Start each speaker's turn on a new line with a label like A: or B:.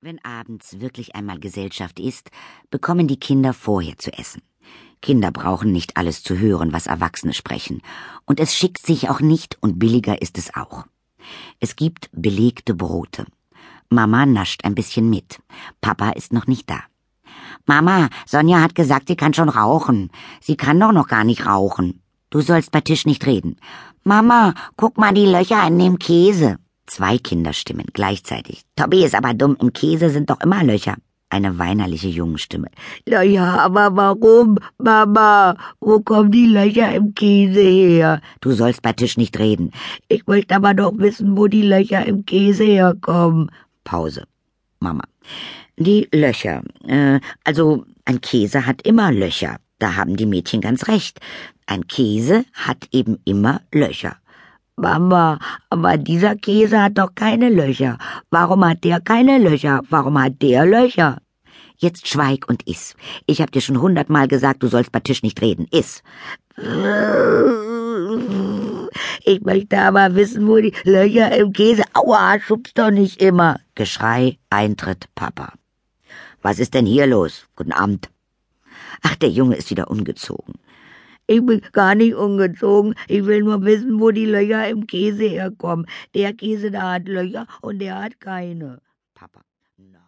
A: Wenn abends wirklich einmal Gesellschaft ist, bekommen die Kinder vorher zu essen. Kinder brauchen nicht alles zu hören, was Erwachsene sprechen, und es schickt sich auch nicht und billiger ist es auch. Es gibt belegte Brote. Mama nascht ein bisschen mit. Papa ist noch nicht da. Mama, Sonja hat gesagt, sie kann schon rauchen. Sie kann doch noch gar nicht rauchen. Du sollst bei Tisch nicht reden. Mama, guck mal die Löcher in dem Käse. Zwei Kinderstimmen gleichzeitig. Tobi ist aber dumm, im Käse sind doch immer Löcher. Eine weinerliche Jungenstimme.
B: Na ja, aber warum, Mama? Wo kommen die Löcher im Käse her?
A: Du sollst bei Tisch nicht reden.
B: Ich möchte aber doch wissen, wo die Löcher im Käse herkommen.
A: Pause. Mama. Die Löcher. Äh, also ein Käse hat immer Löcher. Da haben die Mädchen ganz recht. Ein Käse hat eben immer Löcher.
B: Mama, aber dieser Käse hat doch keine Löcher. Warum hat der keine Löcher? Warum hat der Löcher?
A: Jetzt schweig und iss. Ich hab dir schon hundertmal gesagt, du sollst bei Tisch nicht reden. Iss.
B: Ich möchte aber wissen, wo die Löcher im Käse. Aua, schubst doch nicht immer.
A: Geschrei, Eintritt, Papa. Was ist denn hier los? Guten Abend. Ach, der Junge ist wieder ungezogen.
B: Ich bin gar nicht ungezogen. Ich will nur wissen, wo die Löcher im Käse herkommen. Der Käse, da hat Löcher und der hat keine. Papa.